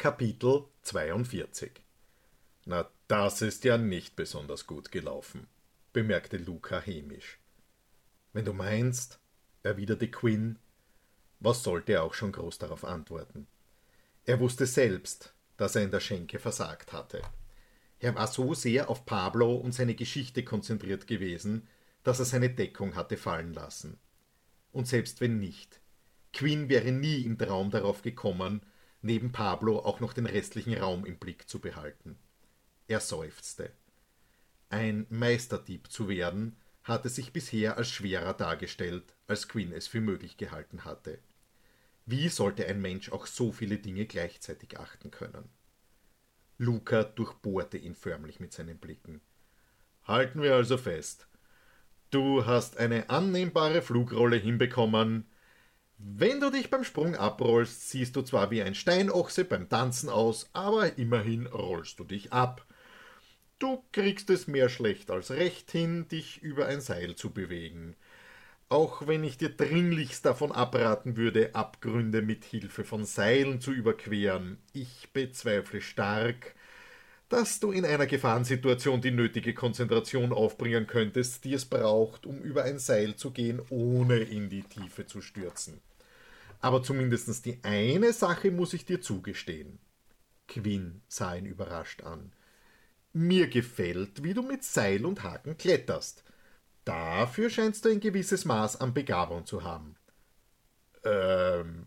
Kapitel 42 Na, das ist ja nicht besonders gut gelaufen, bemerkte Luca hämisch. Wenn du meinst, erwiderte Quinn, was sollte er auch schon groß darauf antworten? Er wusste selbst, dass er in der Schenke versagt hatte. Er war so sehr auf Pablo und seine Geschichte konzentriert gewesen, dass er seine Deckung hatte fallen lassen. Und selbst wenn nicht, Quinn wäre nie im Traum darauf gekommen, neben Pablo auch noch den restlichen Raum im Blick zu behalten. Er seufzte. Ein Meisterdieb zu werden, hatte sich bisher als schwerer dargestellt, als Quinn es für möglich gehalten hatte. Wie sollte ein Mensch auch so viele Dinge gleichzeitig achten können? Luca durchbohrte ihn förmlich mit seinen Blicken. Halten wir also fest. Du hast eine annehmbare Flugrolle hinbekommen, wenn du dich beim Sprung abrollst, siehst du zwar wie ein Steinochse beim Tanzen aus, aber immerhin rollst du dich ab. Du kriegst es mehr schlecht als recht hin, dich über ein Seil zu bewegen. Auch wenn ich dir dringlichst davon abraten würde, Abgründe mit Hilfe von Seilen zu überqueren, ich bezweifle stark, dass du in einer Gefahrensituation die nötige Konzentration aufbringen könntest, die es braucht, um über ein Seil zu gehen, ohne in die Tiefe zu stürzen. Aber zumindest die eine Sache muss ich dir zugestehen. Quinn sah ihn überrascht an. Mir gefällt, wie du mit Seil und Haken kletterst. Dafür scheinst du ein gewisses Maß an Begabung zu haben. Ähm,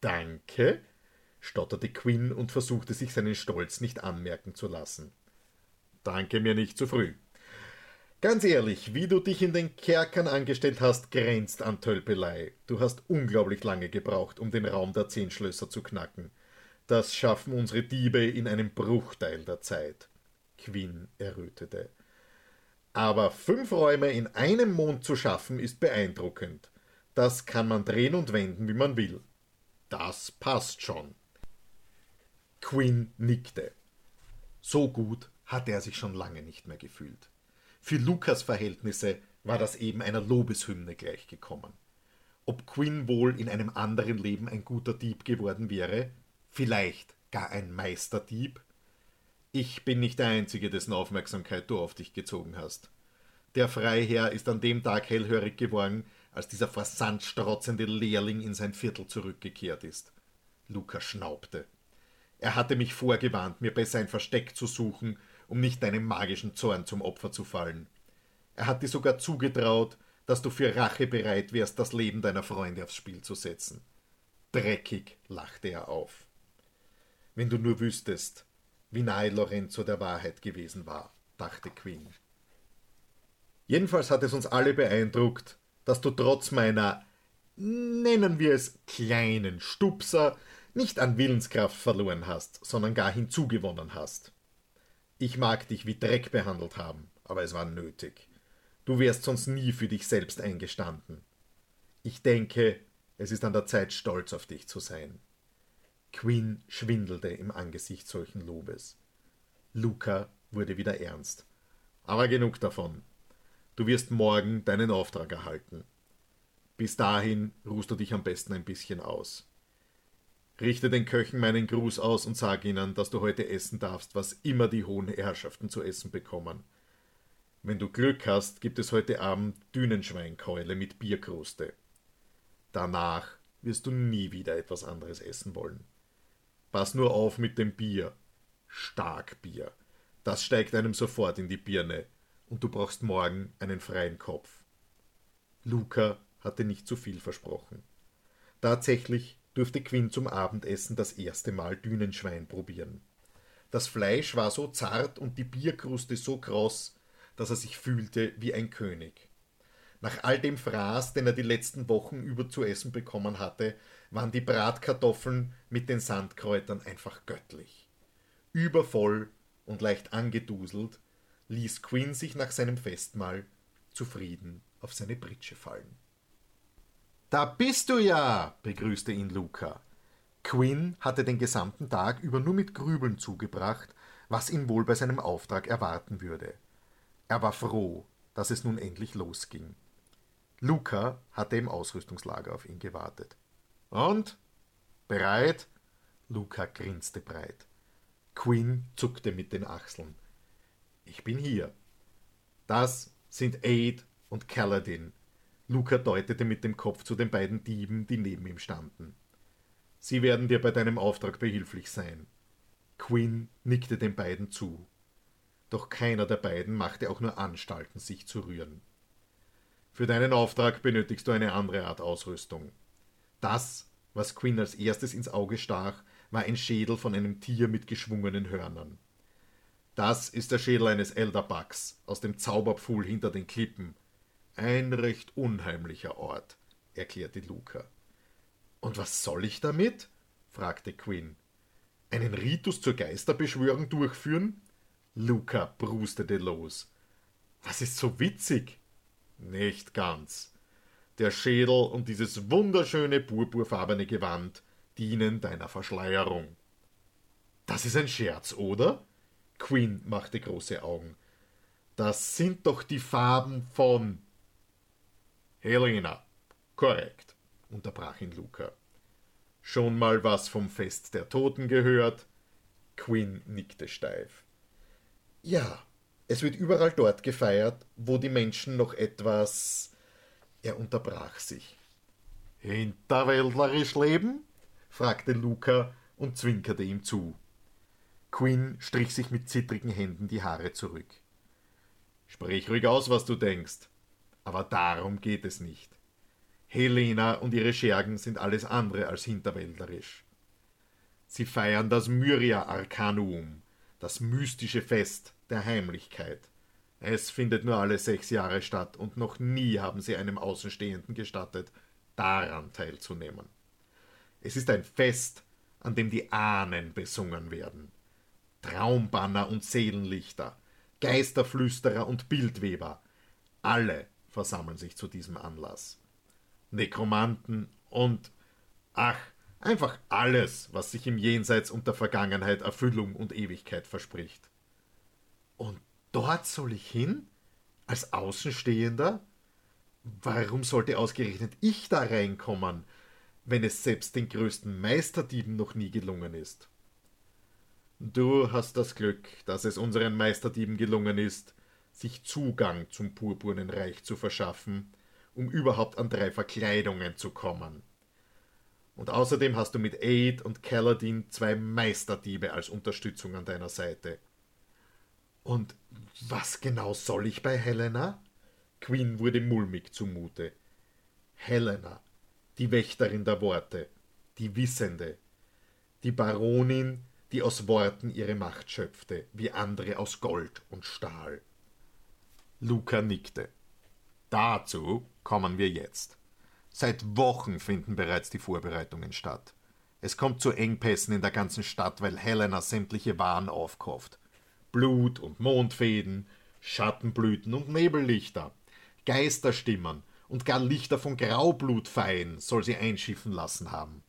danke, stotterte Quinn und versuchte sich seinen Stolz nicht anmerken zu lassen. Danke mir nicht zu früh. Ganz ehrlich, wie du dich in den Kerkern angestellt hast, grenzt an Tölpelei. Du hast unglaublich lange gebraucht, um den Raum der zehn Schlösser zu knacken. Das schaffen unsere Diebe in einem Bruchteil der Zeit. Quinn errötete. Aber fünf Räume in einem Mond zu schaffen, ist beeindruckend. Das kann man drehen und wenden, wie man will. Das passt schon. Quinn nickte. So gut hatte er sich schon lange nicht mehr gefühlt. Für Lukas Verhältnisse war das eben einer Lobeshymne gleichgekommen. Ob Quinn wohl in einem anderen Leben ein guter Dieb geworden wäre, vielleicht gar ein Meisterdieb? Ich bin nicht der Einzige, dessen Aufmerksamkeit du auf dich gezogen hast. Der Freiherr ist an dem Tag hellhörig geworden, als dieser versandsstrotzende Lehrling in sein Viertel zurückgekehrt ist. Lukas schnaubte. Er hatte mich vorgewarnt, mir besser ein Versteck zu suchen um nicht deinem magischen Zorn zum Opfer zu fallen. Er hat dir sogar zugetraut, dass du für Rache bereit wärst, das Leben deiner Freunde aufs Spiel zu setzen. Dreckig lachte er auf. Wenn du nur wüsstest, wie nahe Lorenzo der Wahrheit gewesen war, dachte Quinn. Jedenfalls hat es uns alle beeindruckt, dass du trotz meiner, nennen wir es, kleinen Stupser nicht an Willenskraft verloren hast, sondern gar hinzugewonnen hast. Ich mag dich wie Dreck behandelt haben, aber es war nötig. Du wärst sonst nie für dich selbst eingestanden. Ich denke, es ist an der Zeit, stolz auf dich zu sein. Quinn schwindelte im Angesicht solchen Lobes. Luca wurde wieder ernst. Aber genug davon. Du wirst morgen deinen Auftrag erhalten. Bis dahin ruhst du dich am besten ein bisschen aus. Richte den Köchen meinen Gruß aus und sag ihnen, dass du heute essen darfst, was immer die hohen Herrschaften zu essen bekommen. Wenn du Glück hast, gibt es heute Abend Dünenschweinkeule mit Bierkruste. Danach wirst du nie wieder etwas anderes essen wollen. Pass nur auf mit dem Bier. Starkbier. Das steigt einem sofort in die Birne, und du brauchst morgen einen freien Kopf. Luca hatte nicht zu viel versprochen. Tatsächlich durfte Quinn zum Abendessen das erste Mal Dünenschwein probieren. Das Fleisch war so zart und die Bierkruste so kross, dass er sich fühlte wie ein König. Nach all dem Fraß, den er die letzten Wochen über zu essen bekommen hatte, waren die Bratkartoffeln mit den Sandkräutern einfach göttlich. Übervoll und leicht angeduselt ließ Quinn sich nach seinem Festmahl zufrieden auf seine Britsche fallen. Da bist du ja, begrüßte ihn Luca. Quinn hatte den gesamten Tag über nur mit Grübeln zugebracht, was ihn wohl bei seinem Auftrag erwarten würde. Er war froh, dass es nun endlich losging. Luca hatte im Ausrüstungslager auf ihn gewartet. Und? Bereit? Luca grinste breit. Quinn zuckte mit den Achseln. Ich bin hier. Das sind Aid und Kaladin. Luca deutete mit dem Kopf zu den beiden Dieben, die neben ihm standen. Sie werden dir bei deinem Auftrag behilflich sein. Quinn nickte den beiden zu. Doch keiner der beiden machte auch nur Anstalten, sich zu rühren. Für deinen Auftrag benötigst du eine andere Art Ausrüstung. Das, was Quinn als erstes ins Auge stach, war ein Schädel von einem Tier mit geschwungenen Hörnern. Das ist der Schädel eines Elderbugs aus dem Zauberpfuhl hinter den Klippen. Ein recht unheimlicher Ort, erklärte Luca. Und was soll ich damit? fragte Quinn. Einen Ritus zur Geisterbeschwörung durchführen? Luca brustete los. Was ist so witzig? Nicht ganz. Der Schädel und dieses wunderschöne purpurfarbene Gewand dienen deiner Verschleierung. Das ist ein Scherz, oder? Queen machte große Augen. Das sind doch die Farben von. Helena. Korrekt, unterbrach ihn Luca. Schon mal was vom Fest der Toten gehört? Quinn nickte steif. Ja, es wird überall dort gefeiert, wo die Menschen noch etwas. Er unterbrach sich. Hinterwäldlerisch leben? fragte Luca und zwinkerte ihm zu. Quinn strich sich mit zittrigen Händen die Haare zurück. Sprich ruhig aus, was du denkst. Aber darum geht es nicht. Helena und ihre Schergen sind alles andere als hinterwäldlerisch. Sie feiern das Myria Arcanum, das mystische Fest der Heimlichkeit. Es findet nur alle sechs Jahre statt und noch nie haben sie einem Außenstehenden gestattet, daran teilzunehmen. Es ist ein Fest, an dem die Ahnen besungen werden. Traumbanner und Seelenlichter, Geisterflüsterer und Bildweber, alle versammeln sich zu diesem Anlass. Nekromanten und, ach, einfach alles, was sich im Jenseits und der Vergangenheit Erfüllung und Ewigkeit verspricht. Und dort soll ich hin? Als Außenstehender? Warum sollte ausgerechnet ich da reinkommen? wenn es selbst den größten Meisterdieben noch nie gelungen ist. Du hast das Glück, dass es unseren Meisterdieben gelungen ist, sich Zugang zum purpurnen Reich zu verschaffen, um überhaupt an drei Verkleidungen zu kommen. Und außerdem hast du mit Aid und Kaladin zwei Meisterdiebe als Unterstützung an deiner Seite. Und was genau soll ich bei Helena? Queen wurde mulmig zumute. Helena, die Wächterin der Worte, die Wissende, die Baronin, die aus Worten ihre Macht schöpfte, wie andere aus Gold und Stahl. Luca nickte. Dazu kommen wir jetzt. Seit Wochen finden bereits die Vorbereitungen statt. Es kommt zu Engpässen in der ganzen Stadt, weil Helena sämtliche Waren aufkauft. Blut und Mondfäden, Schattenblüten und Nebellichter, Geisterstimmen und gar Lichter von Graublutfeien soll sie einschiffen lassen haben.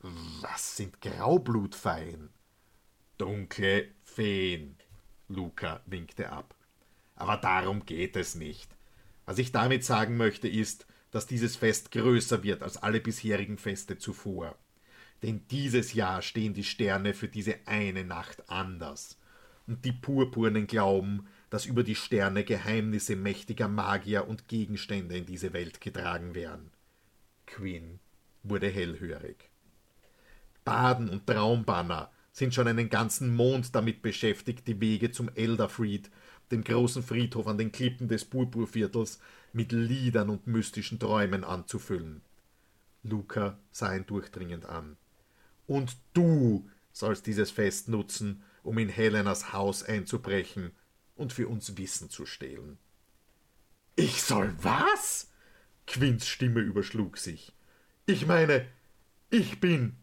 Was sind Graublutfeien? Dunkle Feen. Luca winkte ab. Aber darum geht es nicht. Was ich damit sagen möchte, ist, dass dieses Fest größer wird als alle bisherigen Feste zuvor. Denn dieses Jahr stehen die Sterne für diese eine Nacht anders. Und die Purpurnen glauben, dass über die Sterne Geheimnisse mächtiger Magier und Gegenstände in diese Welt getragen werden. Quinn wurde hellhörig. Baden und Traumbanner sind schon einen ganzen Mond damit beschäftigt, die Wege zum Elderfried, dem großen Friedhof an den Klippen des Purpurviertels, mit Liedern und mystischen Träumen anzufüllen. Luca sah ihn durchdringend an. Und du sollst dieses Fest nutzen, um in Helenas Haus einzubrechen und für uns Wissen zu stehlen. Ich soll was? Quinns Stimme überschlug sich. Ich meine, ich bin.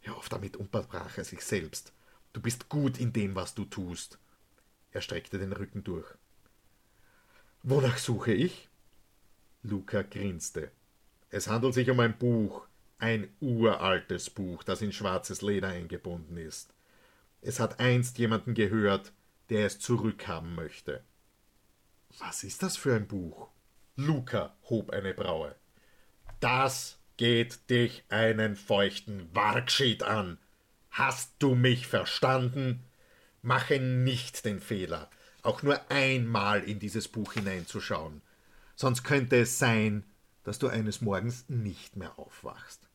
Hör auf damit, unterbrach er sich selbst. Du bist gut in dem, was du tust. Er streckte den Rücken durch. Wonach suche ich? Luca grinste. Es handelt sich um ein Buch, ein uraltes Buch, das in schwarzes Leder eingebunden ist. Es hat einst jemanden gehört, der es zurückhaben möchte. Was ist das für ein Buch? Luca hob eine Braue. Das geht dich einen feuchten Wargschied an, Hast du mich verstanden? Mache nicht den Fehler, auch nur einmal in dieses Buch hineinzuschauen, sonst könnte es sein, dass du eines Morgens nicht mehr aufwachst.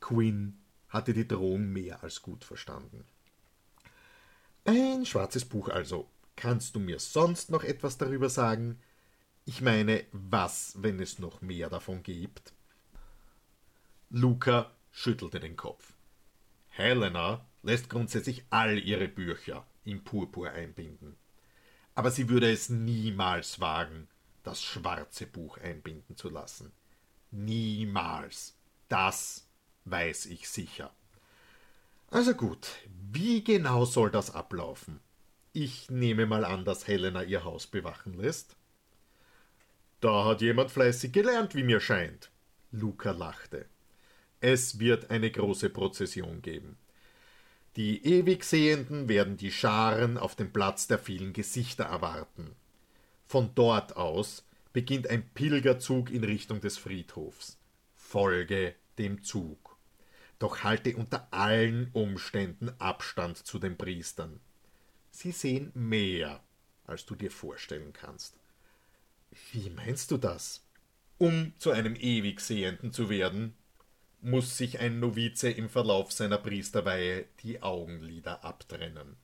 Quinn hatte die Drohung mehr als gut verstanden. Ein schwarzes Buch also. Kannst du mir sonst noch etwas darüber sagen? Ich meine, was, wenn es noch mehr davon gibt? Luca schüttelte den Kopf. Helena lässt grundsätzlich all ihre Bücher in Purpur einbinden. Aber sie würde es niemals wagen, das schwarze Buch einbinden zu lassen. Niemals. Das weiß ich sicher. Also gut, wie genau soll das ablaufen? Ich nehme mal an, dass Helena ihr Haus bewachen lässt. Da hat jemand fleißig gelernt, wie mir scheint. Luca lachte. Es wird eine große Prozession geben. Die Ewigsehenden werden die Scharen auf dem Platz der vielen Gesichter erwarten. Von dort aus beginnt ein Pilgerzug in Richtung des Friedhofs. Folge dem Zug. Doch halte unter allen Umständen Abstand zu den Priestern. Sie sehen mehr, als du dir vorstellen kannst. Wie meinst du das? Um zu einem Ewigsehenden zu werden, muss sich ein Novize im Verlauf seiner Priesterweihe die Augenlider abtrennen.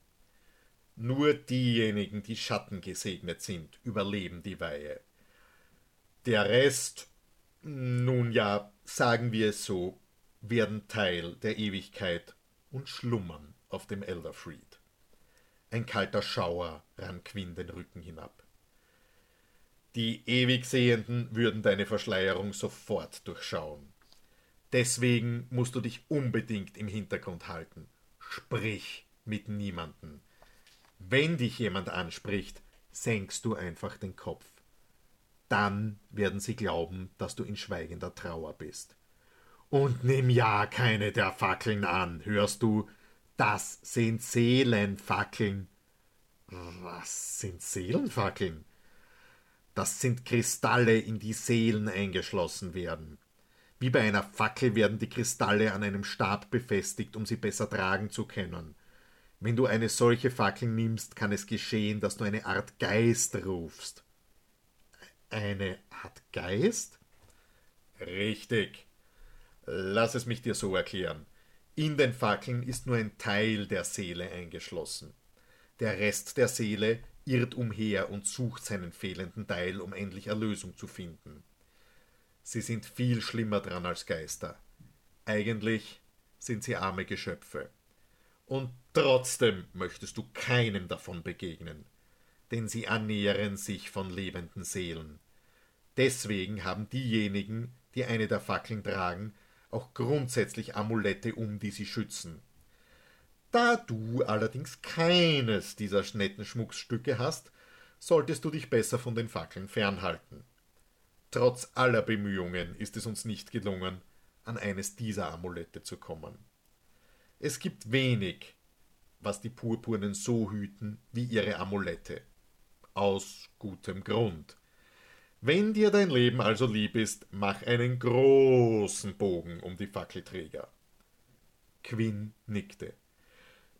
Nur diejenigen, die Schatten gesegnet sind, überleben die Weihe. Der Rest, nun ja, sagen wir es so, werden Teil der Ewigkeit und schlummern auf dem Elderfried. Ein kalter Schauer rann Quinn den Rücken hinab. Die Ewigsehenden würden deine Verschleierung sofort durchschauen. Deswegen musst du dich unbedingt im Hintergrund halten. Sprich mit niemanden. Wenn dich jemand anspricht, senkst du einfach den Kopf. Dann werden sie glauben, dass du in schweigender Trauer bist. Und nimm ja keine der Fackeln an, hörst du? Das sind Seelenfackeln. Was sind Seelenfackeln? Das sind Kristalle, in die Seelen eingeschlossen werden. Wie bei einer Fackel werden die Kristalle an einem Stab befestigt, um sie besser tragen zu können. Wenn du eine solche Fackel nimmst, kann es geschehen, dass du eine Art Geist rufst. Eine Art Geist? Richtig. Lass es mich dir so erklären. In den Fackeln ist nur ein Teil der Seele eingeschlossen. Der Rest der Seele irrt umher und sucht seinen fehlenden Teil, um endlich Erlösung zu finden. Sie sind viel schlimmer dran als Geister. Eigentlich sind sie arme Geschöpfe. Und trotzdem möchtest du keinem davon begegnen, denn sie ernähren sich von lebenden Seelen. Deswegen haben diejenigen, die eine der Fackeln tragen, auch grundsätzlich Amulette um, die sie schützen. Da du allerdings keines dieser netten Schmucksstücke hast, solltest du dich besser von den Fackeln fernhalten. Trotz aller Bemühungen ist es uns nicht gelungen, an eines dieser Amulette zu kommen. Es gibt wenig, was die Purpurnen so hüten wie ihre Amulette. Aus gutem Grund. Wenn dir dein Leben also lieb ist, mach einen großen Bogen um die Fackelträger. Quinn nickte.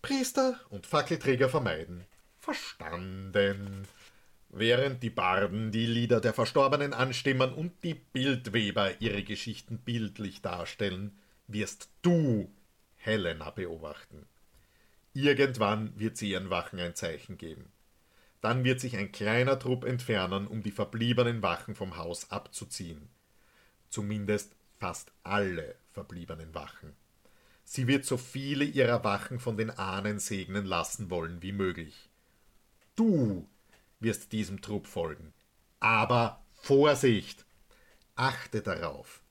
Priester und Fackelträger vermeiden. Verstanden. Während die Barden die Lieder der Verstorbenen anstimmen und die Bildweber ihre Geschichten bildlich darstellen, wirst du Helena beobachten. Irgendwann wird sie ihren Wachen ein Zeichen geben. Dann wird sich ein kleiner Trupp entfernen, um die verbliebenen Wachen vom Haus abzuziehen. Zumindest fast alle verbliebenen Wachen. Sie wird so viele ihrer Wachen von den Ahnen segnen lassen wollen wie möglich. Du wirst diesem Trupp folgen. Aber Vorsicht! Achte darauf,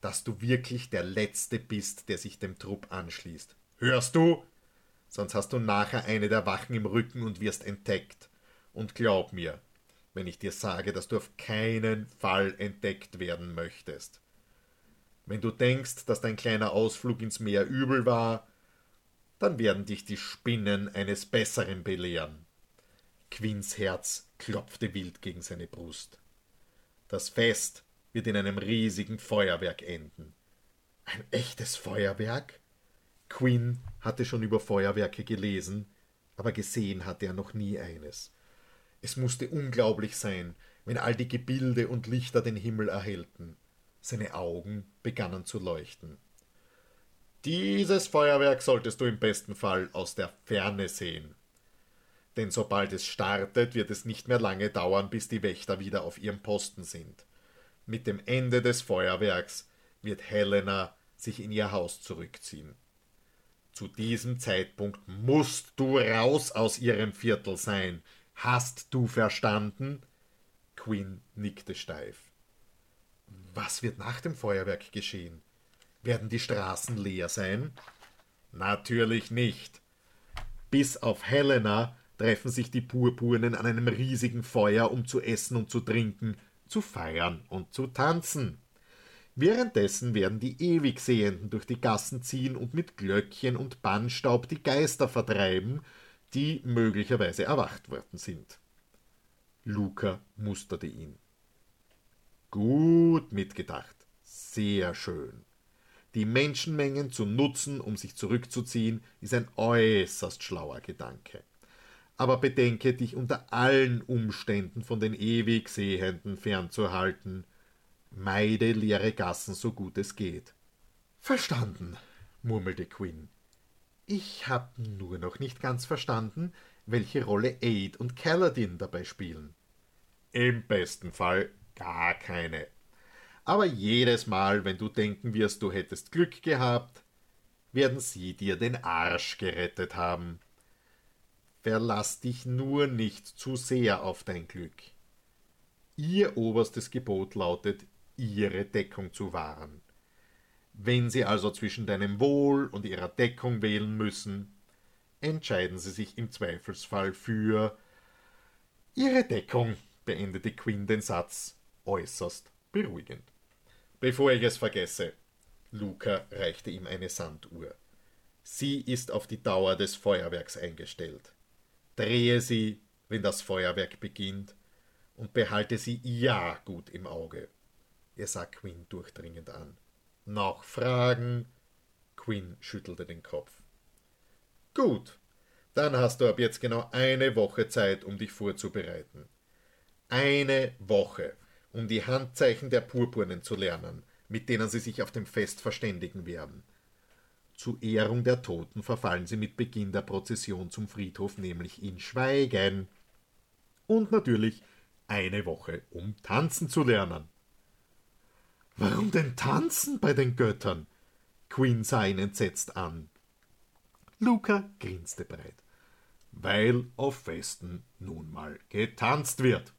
dass du wirklich der Letzte bist, der sich dem Trupp anschließt. Hörst du? Sonst hast du nachher eine der Wachen im Rücken und wirst entdeckt. Und glaub mir, wenn ich dir sage, dass du auf keinen Fall entdeckt werden möchtest. Wenn du denkst, dass dein kleiner Ausflug ins Meer übel war, dann werden dich die Spinnen eines Besseren belehren. Quinns Herz klopfte wild gegen seine Brust. Das Fest wird in einem riesigen Feuerwerk enden. Ein echtes Feuerwerk? Quinn hatte schon über Feuerwerke gelesen, aber gesehen hatte er noch nie eines. Es musste unglaublich sein, wenn all die Gebilde und Lichter den Himmel erhellten. Seine Augen begannen zu leuchten. Dieses Feuerwerk solltest du im besten Fall aus der Ferne sehen. Denn sobald es startet, wird es nicht mehr lange dauern, bis die Wächter wieder auf ihrem Posten sind. Mit dem Ende des Feuerwerks wird Helena sich in ihr Haus zurückziehen. Zu diesem Zeitpunkt musst du raus aus ihrem Viertel sein. Hast du verstanden? Quinn nickte steif. Was wird nach dem Feuerwerk geschehen? Werden die Straßen leer sein? Natürlich nicht. Bis auf Helena treffen sich die Purpurnen an einem riesigen Feuer, um zu essen und zu trinken, zu feiern und zu tanzen. Währenddessen werden die Ewigsehenden durch die Gassen ziehen und mit Glöckchen und Bannstaub die Geister vertreiben, die möglicherweise erwacht worden sind. Luca musterte ihn. Gut mitgedacht, sehr schön. Die Menschenmengen zu nutzen, um sich zurückzuziehen, ist ein äußerst schlauer Gedanke. Aber bedenke dich unter allen Umständen von den Ewigsehenden fernzuhalten. Meide leere Gassen so gut es geht. Verstanden, murmelte Quinn. Ich hab nur noch nicht ganz verstanden, welche Rolle Aid und Kaladin dabei spielen. Im besten Fall gar keine. Aber jedes Mal, wenn du denken wirst, du hättest Glück gehabt, werden sie dir den Arsch gerettet haben. Verlass dich nur nicht zu sehr auf dein Glück. Ihr oberstes Gebot lautet, ihre Deckung zu wahren. Wenn sie also zwischen deinem Wohl und ihrer Deckung wählen müssen, entscheiden sie sich im Zweifelsfall für ihre Deckung, beendete Quinn den Satz äußerst beruhigend. Bevor ich es vergesse, Luca reichte ihm eine Sanduhr. Sie ist auf die Dauer des Feuerwerks eingestellt. Drehe sie, wenn das Feuerwerk beginnt, und behalte sie ja gut im Auge. Er sah Quinn durchdringend an. Noch Fragen? Quinn schüttelte den Kopf. Gut, dann hast du ab jetzt genau eine Woche Zeit, um dich vorzubereiten. Eine Woche, um die Handzeichen der Purpurnen zu lernen, mit denen sie sich auf dem Fest verständigen werden. Zu Ehrung der Toten verfallen sie mit Beginn der Prozession zum Friedhof nämlich in Schweigen. Und natürlich eine Woche, um tanzen zu lernen. Warum denn tanzen bei den Göttern? Queen sah ihn entsetzt an. Luca grinste breit. Weil auf Festen nun mal getanzt wird.